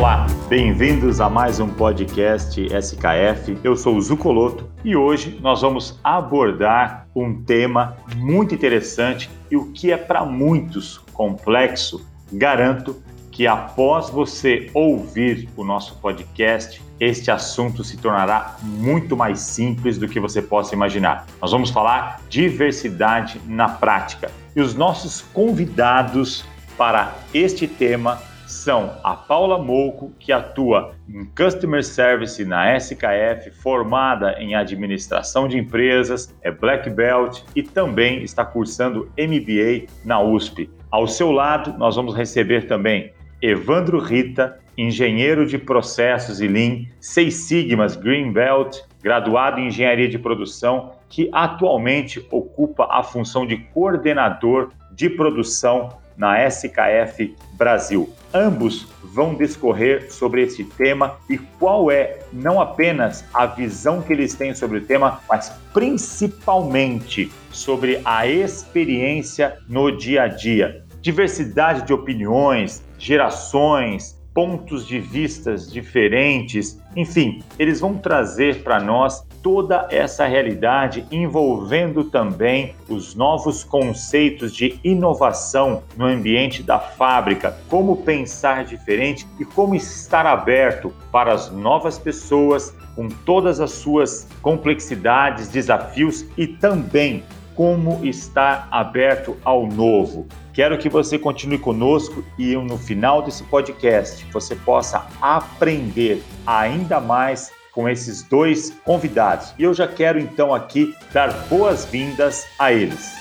Olá, bem-vindos a mais um podcast SKF. Eu sou o Zucoloto e hoje nós vamos abordar um tema muito interessante e o que é para muitos complexo. Garanto que após você ouvir o nosso podcast, este assunto se tornará muito mais simples do que você possa imaginar. Nós vamos falar diversidade na prática. E os nossos convidados para este tema são a Paula Mouco, que atua em Customer Service na SKF, formada em administração de empresas, é Black Belt e também está cursando MBA na USP. Ao seu lado, nós vamos receber também Evandro Rita, engenheiro de processos e Lean, Seis Sigmas Green Belt, graduado em engenharia de produção, que atualmente ocupa a função de coordenador de produção na SKF Brasil. Ambos vão discorrer sobre esse tema e qual é não apenas a visão que eles têm sobre o tema, mas principalmente sobre a experiência no dia a dia diversidade de opiniões, gerações, pontos de vistas diferentes, enfim, eles vão trazer para nós toda essa realidade envolvendo também os novos conceitos de inovação no ambiente da fábrica, como pensar diferente e como estar aberto para as novas pessoas com todas as suas complexidades, desafios e também como estar aberto ao novo. Quero que você continue conosco e no final desse podcast você possa aprender ainda mais com esses dois convidados. E eu já quero então aqui dar boas-vindas a eles.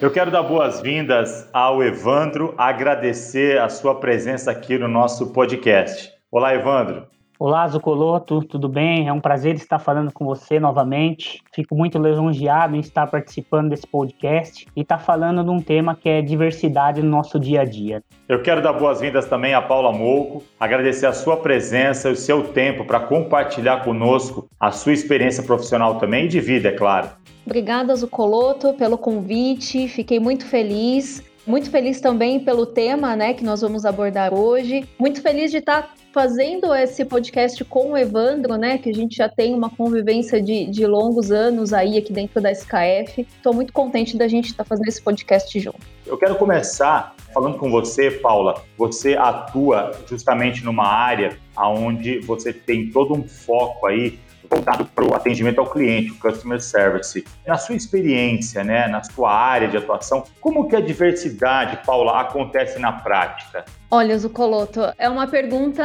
Eu quero dar boas-vindas ao Evandro, agradecer a sua presença aqui no nosso podcast. Olá, Evandro. Olá, Zucoloto, tudo bem? É um prazer estar falando com você novamente. Fico muito lisonjeado em estar participando desse podcast e estar falando de um tema que é diversidade no nosso dia a dia. Eu quero dar boas-vindas também a Paula Mouco, agradecer a sua presença e o seu tempo para compartilhar conosco a sua experiência profissional também e de vida, é claro. Obrigada, Zucoloto, pelo convite. Fiquei muito feliz. Muito feliz também pelo tema, né, que nós vamos abordar hoje. Muito feliz de estar fazendo esse podcast com o Evandro, né, que a gente já tem uma convivência de, de longos anos aí aqui dentro da SKF. Estou muito contente da gente estar fazendo esse podcast junto. Eu quero começar falando com você, Paula. Você atua justamente numa área onde você tem todo um foco aí voltado para o atendimento ao cliente, o customer service. Na sua experiência, né, na sua área de atuação, como que a diversidade, Paula, acontece na prática? Olha, Zucoloto, é uma pergunta,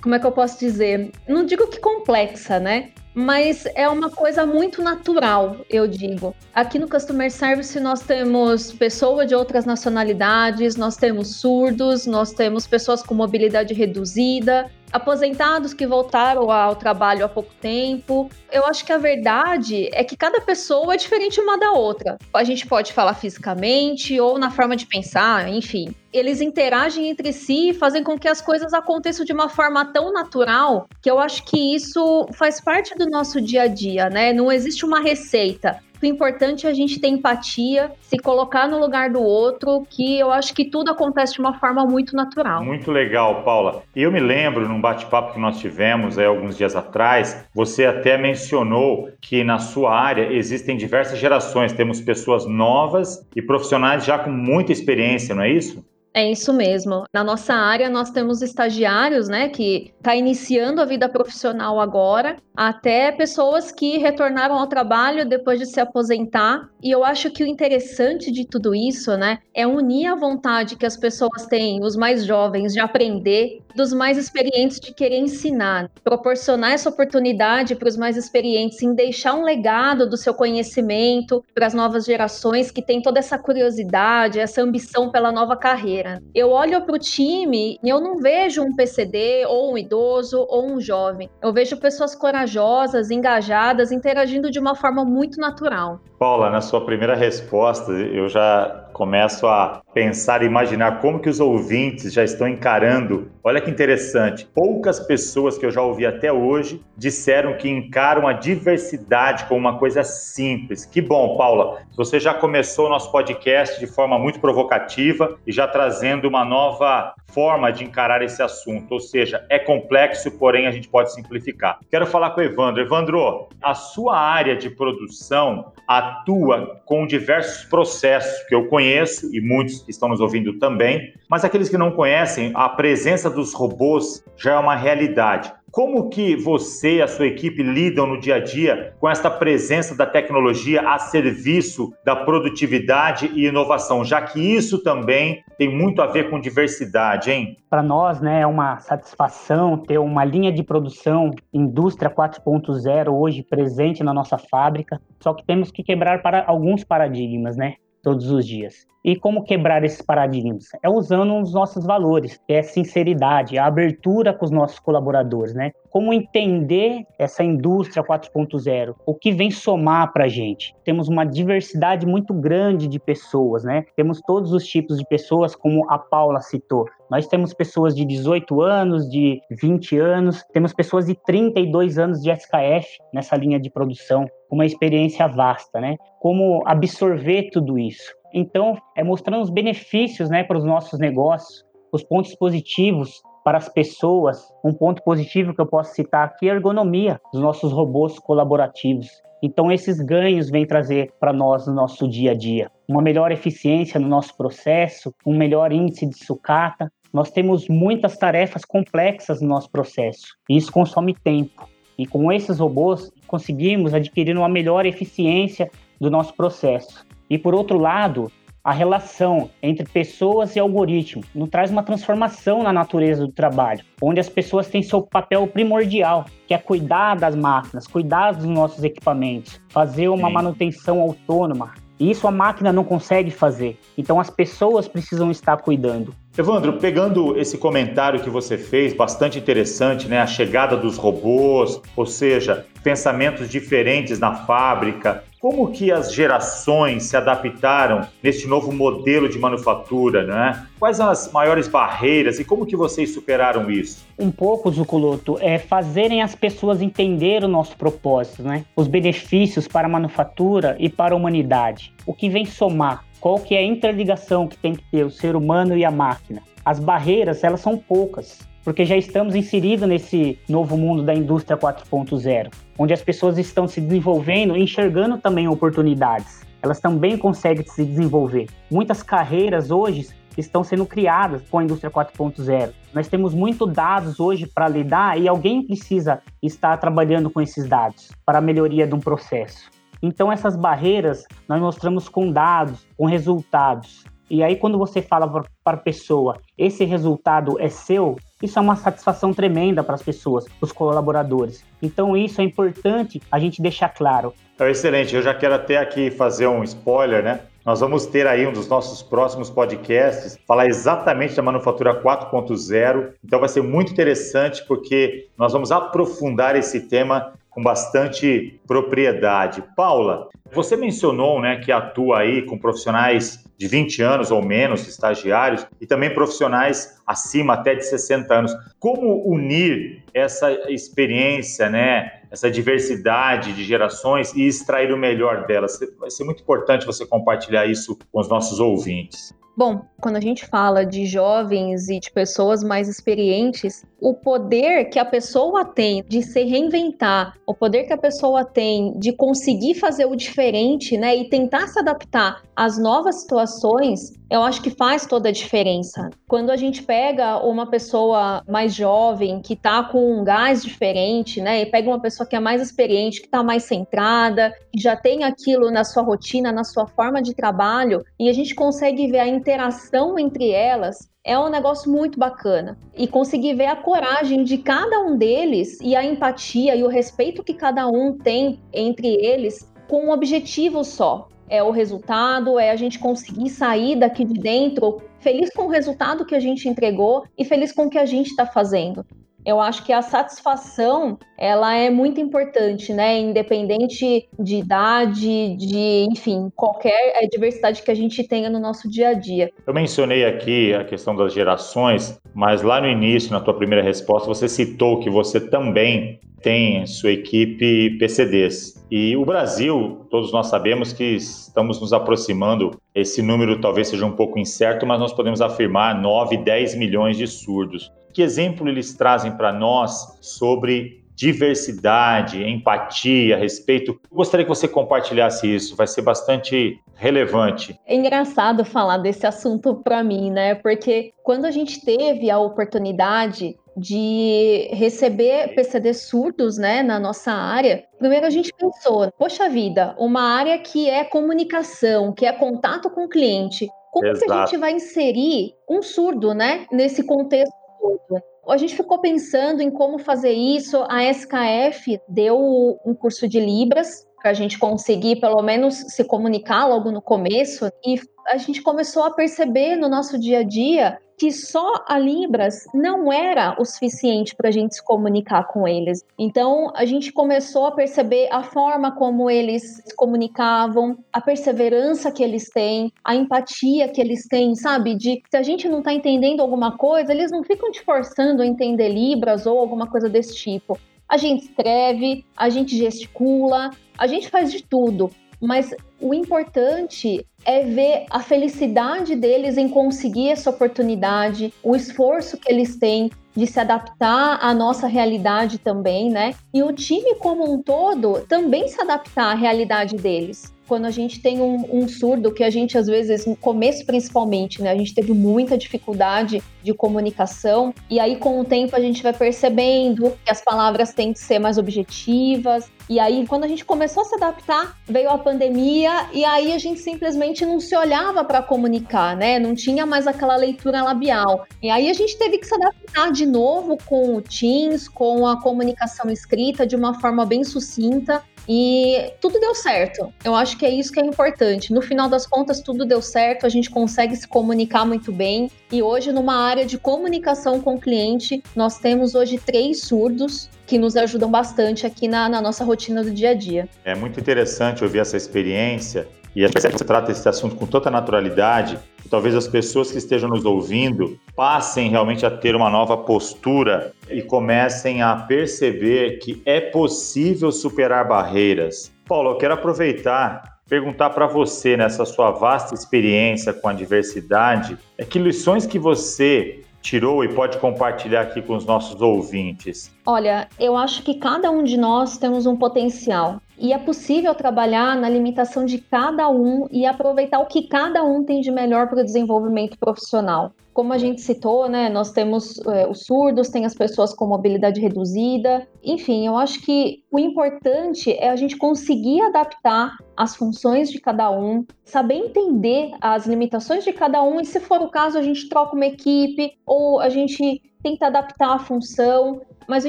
como é que eu posso dizer? Não digo que complexa, né? mas é uma coisa muito natural, eu digo. Aqui no Customer Service nós temos pessoas de outras nacionalidades, nós temos surdos, nós temos pessoas com mobilidade reduzida, aposentados que voltaram ao trabalho há pouco tempo. Eu acho que a verdade é que cada pessoa é diferente uma da outra. A gente pode falar fisicamente ou na forma de pensar, enfim. Eles interagem entre si e fazem com que as coisas aconteçam de uma forma tão natural que eu acho que isso faz parte do nosso dia a dia, né? Não existe uma receita. O importante é a gente ter empatia, se colocar no lugar do outro, que eu acho que tudo acontece de uma forma muito natural. Muito legal, Paula. E eu me lembro, num bate-papo que nós tivemos aí, alguns dias atrás, você até mencionou que na sua área existem diversas gerações. Temos pessoas novas e profissionais já com muita experiência, não é isso? É isso mesmo. Na nossa área, nós temos estagiários, né, que está iniciando a vida profissional agora, até pessoas que retornaram ao trabalho depois de se aposentar. E eu acho que o interessante de tudo isso, né, é unir a vontade que as pessoas têm, os mais jovens, de aprender, dos mais experientes de querer ensinar, proporcionar essa oportunidade para os mais experientes em deixar um legado do seu conhecimento para as novas gerações que têm toda essa curiosidade, essa ambição pela nova carreira. Eu olho para o time e eu não vejo um PCD ou um idoso ou um jovem. Eu vejo pessoas corajosas, engajadas, interagindo de uma forma muito natural. Paula, na sua primeira resposta, eu já começo a pensar e imaginar como que os ouvintes já estão encarando. Olha que interessante. Poucas pessoas que eu já ouvi até hoje disseram que encaram a diversidade como uma coisa simples. Que bom, Paula. Você já começou o nosso podcast de forma muito provocativa e já trazendo uma nova forma de encarar esse assunto. Ou seja, é complexo, porém a gente pode simplificar. Quero falar com o Evandro. Evandro, a sua área de produção atua com diversos processos que eu conheço e muitos que estão nos ouvindo também, mas aqueles que não conhecem, a presença dos robôs já é uma realidade. Como que você e a sua equipe lidam no dia a dia com esta presença da tecnologia a serviço da produtividade e inovação, já que isso também tem muito a ver com diversidade, hein? Para nós, né, é uma satisfação ter uma linha de produção indústria 4.0 hoje presente na nossa fábrica. Só que temos que quebrar para alguns paradigmas, né? Todos os dias. E como quebrar esses paradigmas? É usando os nossos valores, que é sinceridade, a abertura com os nossos colaboradores, né? Como entender essa indústria 4.0, o que vem somar para a gente. Temos uma diversidade muito grande de pessoas, né? Temos todos os tipos de pessoas, como a Paula citou. Nós temos pessoas de 18 anos, de 20 anos, temos pessoas de 32 anos de SKF nessa linha de produção, uma experiência vasta, né? Como absorver tudo isso. Então, é mostrando os benefícios, né, para os nossos negócios, os pontos positivos para as pessoas. Um ponto positivo que eu posso citar aqui é a ergonomia dos nossos robôs colaborativos. Então, esses ganhos vêm trazer para nós no nosso dia a dia uma melhor eficiência no nosso processo, um melhor índice de sucata, nós temos muitas tarefas complexas no nosso processo e isso consome tempo. E com esses robôs conseguimos adquirir uma melhor eficiência do nosso processo. E por outro lado, a relação entre pessoas e algoritmo nos traz uma transformação na natureza do trabalho, onde as pessoas têm seu papel primordial, que é cuidar das máquinas, cuidar dos nossos equipamentos, fazer uma Sim. manutenção autônoma. E isso a máquina não consegue fazer. Então as pessoas precisam estar cuidando. Evandro, pegando esse comentário que você fez, bastante interessante, né? A chegada dos robôs, ou seja, pensamentos diferentes na fábrica. Como que as gerações se adaptaram nesse novo modelo de manufatura, né? Quais as maiores barreiras e como que vocês superaram isso? Um pouco, Zucoloto, é fazerem as pessoas entender o nosso propósito, né? Os benefícios para a manufatura e para a humanidade. O que vem somar qual que é a interligação que tem que ter o ser humano e a máquina. As barreiras, elas são poucas, porque já estamos inseridos nesse novo mundo da indústria 4.0, onde as pessoas estão se desenvolvendo e enxergando também oportunidades. Elas também conseguem se desenvolver. Muitas carreiras hoje estão sendo criadas com a indústria 4.0. Nós temos muitos dados hoje para lidar e alguém precisa estar trabalhando com esses dados para a melhoria de um processo. Então, essas barreiras nós mostramos com dados, com resultados. E aí, quando você fala para a pessoa, esse resultado é seu, isso é uma satisfação tremenda para as pessoas, para os colaboradores. Então, isso é importante a gente deixar claro. É excelente. Eu já quero até aqui fazer um spoiler, né? Nós vamos ter aí um dos nossos próximos podcasts falar exatamente da manufatura 4.0. Então vai ser muito interessante porque nós vamos aprofundar esse tema com bastante propriedade. Paula, você mencionou né, que atua aí com profissionais de 20 anos ou menos, estagiários, e também profissionais acima até de 60 anos. Como unir essa experiência, né, essa diversidade de gerações e extrair o melhor delas? Vai ser muito importante você compartilhar isso com os nossos ouvintes. Bom, quando a gente fala de jovens e de pessoas mais experientes, o poder que a pessoa tem de se reinventar, o poder que a pessoa tem de conseguir fazer o diferente, né, e tentar se adaptar às novas situações, eu acho que faz toda a diferença. Quando a gente pega uma pessoa mais jovem, que tá com um gás diferente, né, e pega uma pessoa que é mais experiente, que tá mais centrada, que já tem aquilo na sua rotina, na sua forma de trabalho, e a gente consegue ver a interação entre elas, é um negócio muito bacana. E conseguir ver a coragem de cada um deles e a empatia e o respeito que cada um tem entre eles com um objetivo só. É o resultado, é a gente conseguir sair daqui de dentro feliz com o resultado que a gente entregou e feliz com o que a gente está fazendo. Eu acho que a satisfação ela é muito importante, né? Independente de idade, de, enfim, qualquer é, diversidade que a gente tenha no nosso dia a dia. Eu mencionei aqui a questão das gerações, mas lá no início, na tua primeira resposta, você citou que você também tem sua equipe PCDs. E o Brasil, todos nós sabemos que estamos nos aproximando, esse número talvez seja um pouco incerto, mas nós podemos afirmar 9, 10 milhões de surdos. Que exemplo eles trazem para nós sobre diversidade, empatia, respeito? Eu gostaria que você compartilhasse isso, vai ser bastante relevante. É engraçado falar desse assunto para mim, né? Porque quando a gente teve a oportunidade de receber PCD surdos, né, na nossa área, primeiro a gente pensou, poxa vida, uma área que é comunicação, que é contato com o cliente, como Exato. que a gente vai inserir um surdo, né, nesse contexto todo? A gente ficou pensando em como fazer isso. A SKF deu um curso de Libras para a gente conseguir pelo menos se comunicar logo no começo e a gente começou a perceber no nosso dia a dia que só a Libras não era o suficiente para a gente se comunicar com eles. Então a gente começou a perceber a forma como eles se comunicavam, a perseverança que eles têm, a empatia que eles têm, sabe? De se a gente não está entendendo alguma coisa, eles não ficam te forçando a entender Libras ou alguma coisa desse tipo. A gente escreve, a gente gesticula, a gente faz de tudo, mas o importante é ver a felicidade deles em conseguir essa oportunidade, o esforço que eles têm de se adaptar à nossa realidade também, né? E o time como um todo também se adaptar à realidade deles quando a gente tem um, um, surdo, que a gente às vezes, no começo principalmente, né, a gente teve muita dificuldade de comunicação, e aí com o tempo a gente vai percebendo que as palavras têm que ser mais objetivas, e aí quando a gente começou a se adaptar, veio a pandemia, e aí a gente simplesmente não se olhava para comunicar, né, não tinha mais aquela leitura labial. E aí a gente teve que se adaptar de novo com o Teams, com a comunicação escrita de uma forma bem sucinta, e tudo deu certo. Eu acho que é isso que é importante. No final das contas, tudo deu certo, a gente consegue se comunicar muito bem. E hoje, numa área de comunicação com o cliente, nós temos hoje três surdos que nos ajudam bastante aqui na, na nossa rotina do dia a dia. É muito interessante ouvir essa experiência e a você trata esse assunto com tanta naturalidade, talvez as pessoas que estejam nos ouvindo passem realmente a ter uma nova postura e comecem a perceber que é possível superar barreiras. Paulo, eu quero aproveitar perguntar para você nessa sua vasta experiência com a diversidade, é que lições que você tirou e pode compartilhar aqui com os nossos ouvintes? Olha, eu acho que cada um de nós temos um potencial e é possível trabalhar na limitação de cada um e aproveitar o que cada um tem de melhor para o desenvolvimento profissional. Como a gente citou, né, nós temos é, os surdos, tem as pessoas com mobilidade reduzida. Enfim, eu acho que o importante é a gente conseguir adaptar as funções de cada um, saber entender as limitações de cada um e, se for o caso, a gente troca uma equipe ou a gente tenta adaptar a função mas o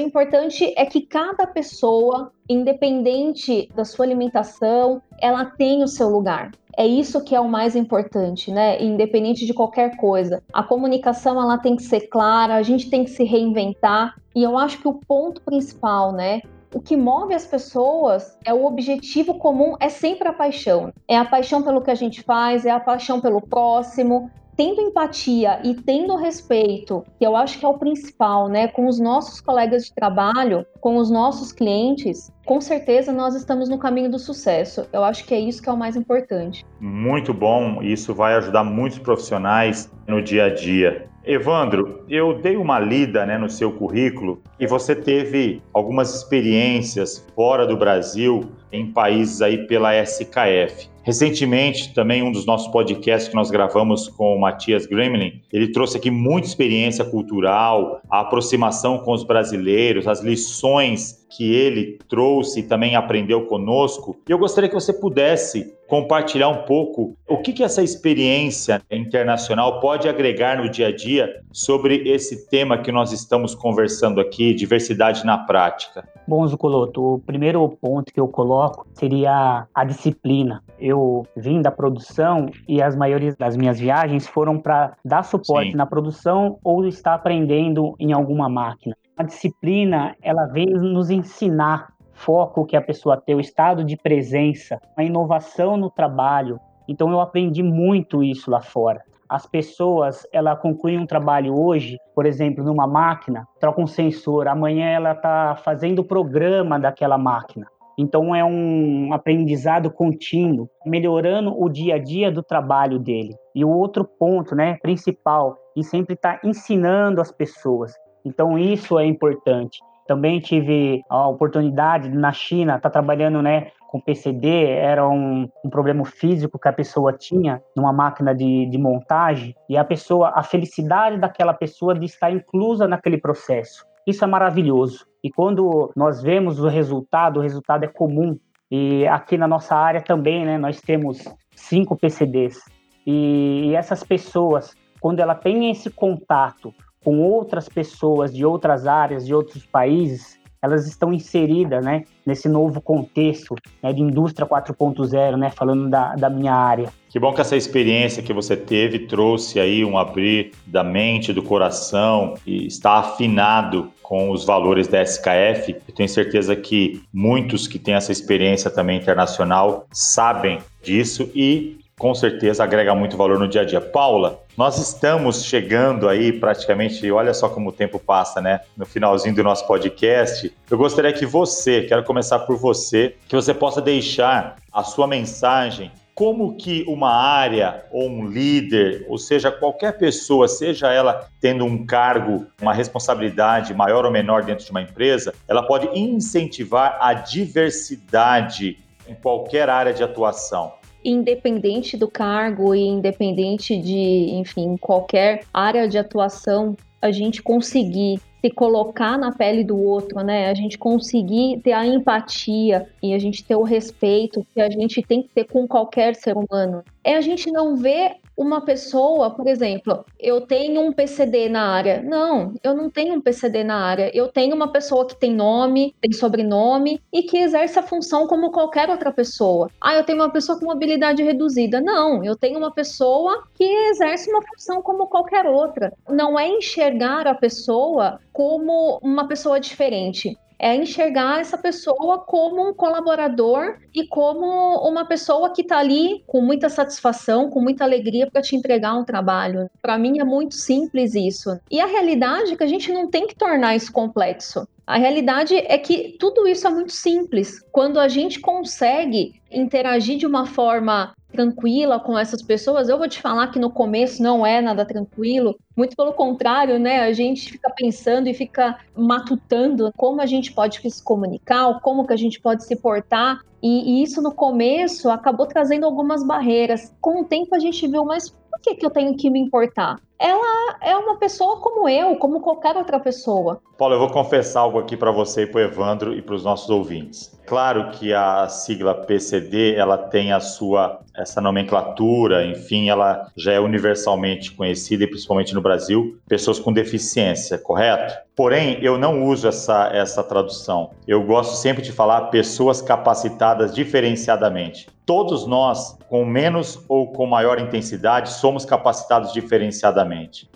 importante é que cada pessoa, independente da sua alimentação, ela tem o seu lugar. É isso que é o mais importante, né? Independente de qualquer coisa. A comunicação ela tem que ser clara, a gente tem que se reinventar. E eu acho que o ponto principal, né, o que move as pessoas é o objetivo comum, é sempre a paixão. É a paixão pelo que a gente faz, é a paixão pelo próximo, tendo empatia e tendo respeito, que eu acho que é o principal, né, com os nossos colegas de trabalho, com os nossos clientes, com certeza nós estamos no caminho do sucesso. Eu acho que é isso que é o mais importante. Muito bom, isso vai ajudar muitos profissionais no dia a dia. Evandro, eu dei uma lida né, no seu currículo e você teve algumas experiências fora do Brasil, em países aí pela SKF. Recentemente, também um dos nossos podcasts que nós gravamos com o Matias Gremlin, ele trouxe aqui muita experiência cultural, a aproximação com os brasileiros, as lições que ele trouxe e também aprendeu conosco. E eu gostaria que você pudesse compartilhar um pouco o que, que essa experiência internacional pode agregar no dia a dia sobre esse tema que nós estamos conversando aqui, diversidade na prática. Bom, Zucoloto, o primeiro ponto que eu coloco seria a disciplina. Eu vim da produção e as maiorias das minhas viagens foram para dar suporte Sim. na produção ou estar aprendendo em alguma máquina A disciplina, ela vem nos ensinar foco que a pessoa tem, o estado de presença, a inovação no trabalho. Então eu aprendi muito isso lá fora. As pessoas, ela concluem um trabalho hoje, por exemplo, numa máquina, troca um sensor, amanhã ela está fazendo o programa daquela máquina. Então é um aprendizado contínuo, melhorando o dia a dia do trabalho dele. E o outro ponto, né, principal, e sempre está ensinando as pessoas. Então isso é importante. Também tive a oportunidade na China, estar tá trabalhando, né, com PCD, era um, um, problema físico que a pessoa tinha numa máquina de, de montagem e a pessoa, a felicidade daquela pessoa de estar inclusa naquele processo. Isso é maravilhoso. E quando nós vemos o resultado, o resultado é comum. E aqui na nossa área também, né, nós temos cinco PCDs. E, essas pessoas, quando ela tem esse contato com outras pessoas de outras áreas, de outros países, elas estão inseridas né, nesse novo contexto né, de indústria 4.0, né, falando da, da minha área. Que bom que essa experiência que você teve trouxe aí um abrir da mente, do coração e está afinado com os valores da SKF. Eu tenho certeza que muitos que têm essa experiência também internacional sabem disso e com certeza agrega muito valor no dia a dia. Paula, nós estamos chegando aí praticamente, olha só como o tempo passa, né? No finalzinho do nosso podcast. Eu gostaria que você, quero começar por você, que você possa deixar a sua mensagem como que uma área ou um líder, ou seja, qualquer pessoa, seja ela tendo um cargo, uma responsabilidade maior ou menor dentro de uma empresa, ela pode incentivar a diversidade em qualquer área de atuação independente do cargo e independente de, enfim, qualquer área de atuação, a gente conseguir se colocar na pele do outro, né? A gente conseguir ter a empatia e a gente ter o respeito que a gente tem que ter com qualquer ser humano. É a gente não ver uma pessoa, por exemplo, eu tenho um PCD na área. Não, eu não tenho um PCD na área. Eu tenho uma pessoa que tem nome, tem sobrenome e que exerce a função como qualquer outra pessoa. Ah, eu tenho uma pessoa com mobilidade reduzida. Não, eu tenho uma pessoa que exerce uma função como qualquer outra. Não é enxergar a pessoa como uma pessoa diferente é enxergar essa pessoa como um colaborador e como uma pessoa que está ali com muita satisfação, com muita alegria para te entregar um trabalho. Para mim é muito simples isso. E a realidade é que a gente não tem que tornar isso complexo. A realidade é que tudo isso é muito simples. Quando a gente consegue interagir de uma forma tranquila com essas pessoas. Eu vou te falar que no começo não é nada tranquilo, muito pelo contrário, né? A gente fica pensando e fica matutando como a gente pode se comunicar, como que a gente pode se portar. E, e isso no começo acabou trazendo algumas barreiras. Com o tempo a gente viu, mas por que, que eu tenho que me importar? Ela é uma pessoa como eu, como qualquer outra pessoa. Paulo, eu vou confessar algo aqui para você, para o Evandro e para os nossos ouvintes. Claro que a sigla PCD ela tem a sua essa nomenclatura, enfim, ela já é universalmente conhecida e principalmente no Brasil, pessoas com deficiência, correto? Porém, eu não uso essa, essa tradução. Eu gosto sempre de falar pessoas capacitadas diferenciadamente. Todos nós, com menos ou com maior intensidade, somos capacitados diferenciadamente.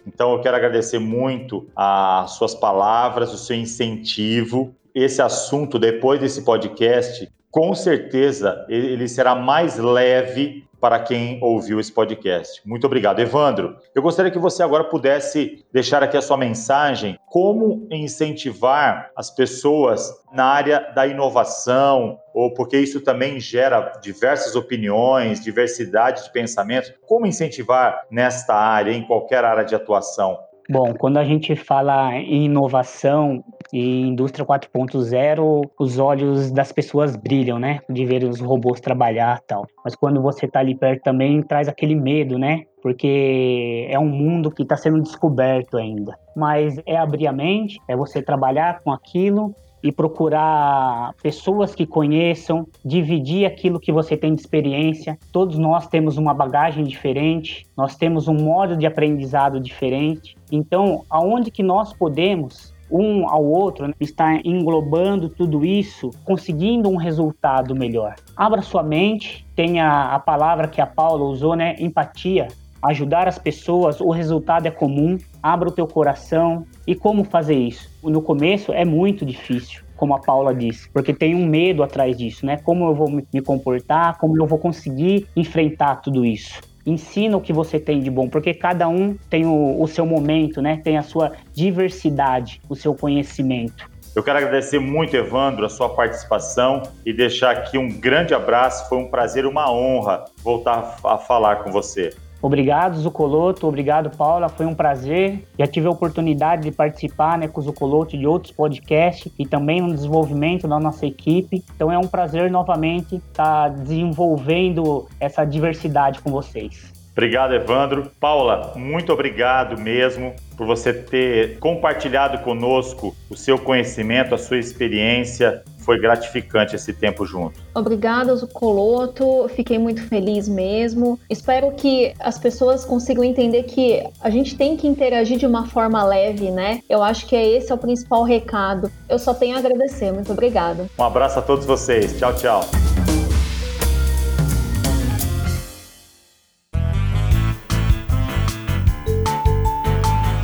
Então, eu quero agradecer muito as suas palavras, o seu incentivo. Esse assunto depois desse podcast, com certeza ele será mais leve para quem ouviu esse podcast. Muito obrigado, Evandro. Eu gostaria que você agora pudesse deixar aqui a sua mensagem, como incentivar as pessoas na área da inovação, ou porque isso também gera diversas opiniões, diversidade de pensamentos, como incentivar nesta área, em qualquer área de atuação? Bom, quando a gente fala em inovação e indústria 4.0, os olhos das pessoas brilham, né? De ver os robôs trabalhar tal. Mas quando você está ali perto também traz aquele medo, né? Porque é um mundo que está sendo descoberto ainda. Mas é abrir a mente, é você trabalhar com aquilo e procurar pessoas que conheçam, dividir aquilo que você tem de experiência. Todos nós temos uma bagagem diferente, nós temos um modo de aprendizado diferente. Então, aonde que nós podemos um ao outro, né, estar englobando tudo isso, conseguindo um resultado melhor. Abra sua mente, tenha a palavra que a Paula usou, né, empatia ajudar as pessoas, o resultado é comum. Abra o teu coração. E como fazer isso? No começo é muito difícil como a Paula disse, porque tem um medo atrás disso, né? Como eu vou me comportar, como eu vou conseguir enfrentar tudo isso. Ensina o que você tem de bom, porque cada um tem o, o seu momento, né? Tem a sua diversidade, o seu conhecimento. Eu quero agradecer muito, Evandro, a sua participação e deixar aqui um grande abraço. Foi um prazer, uma honra voltar a falar com você. Obrigado, Zucoloto. Obrigado, Paula. Foi um prazer. Já tive a oportunidade de participar né, com o Zucoloto de outros podcasts e também no desenvolvimento da nossa equipe. Então é um prazer novamente estar desenvolvendo essa diversidade com vocês. Obrigado, Evandro. Paula, muito obrigado mesmo por você ter compartilhado conosco o seu conhecimento, a sua experiência. Foi gratificante esse tempo junto. Obrigada, Zucoloto. Fiquei muito feliz mesmo. Espero que as pessoas consigam entender que a gente tem que interagir de uma forma leve, né? Eu acho que é esse é o principal recado. Eu só tenho a agradecer. Muito obrigada. Um abraço a todos vocês. Tchau, tchau.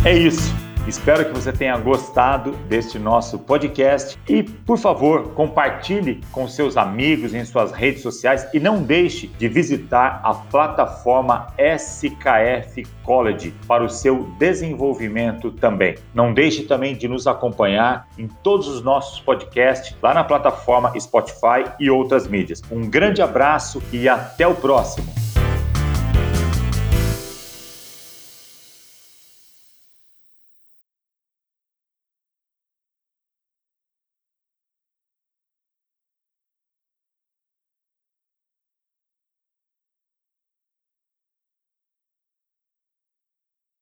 É isso. Espero que você tenha gostado deste nosso podcast e, por favor, compartilhe com seus amigos em suas redes sociais e não deixe de visitar a plataforma SKF College para o seu desenvolvimento também. Não deixe também de nos acompanhar em todos os nossos podcasts lá na plataforma Spotify e outras mídias. Um grande abraço e até o próximo.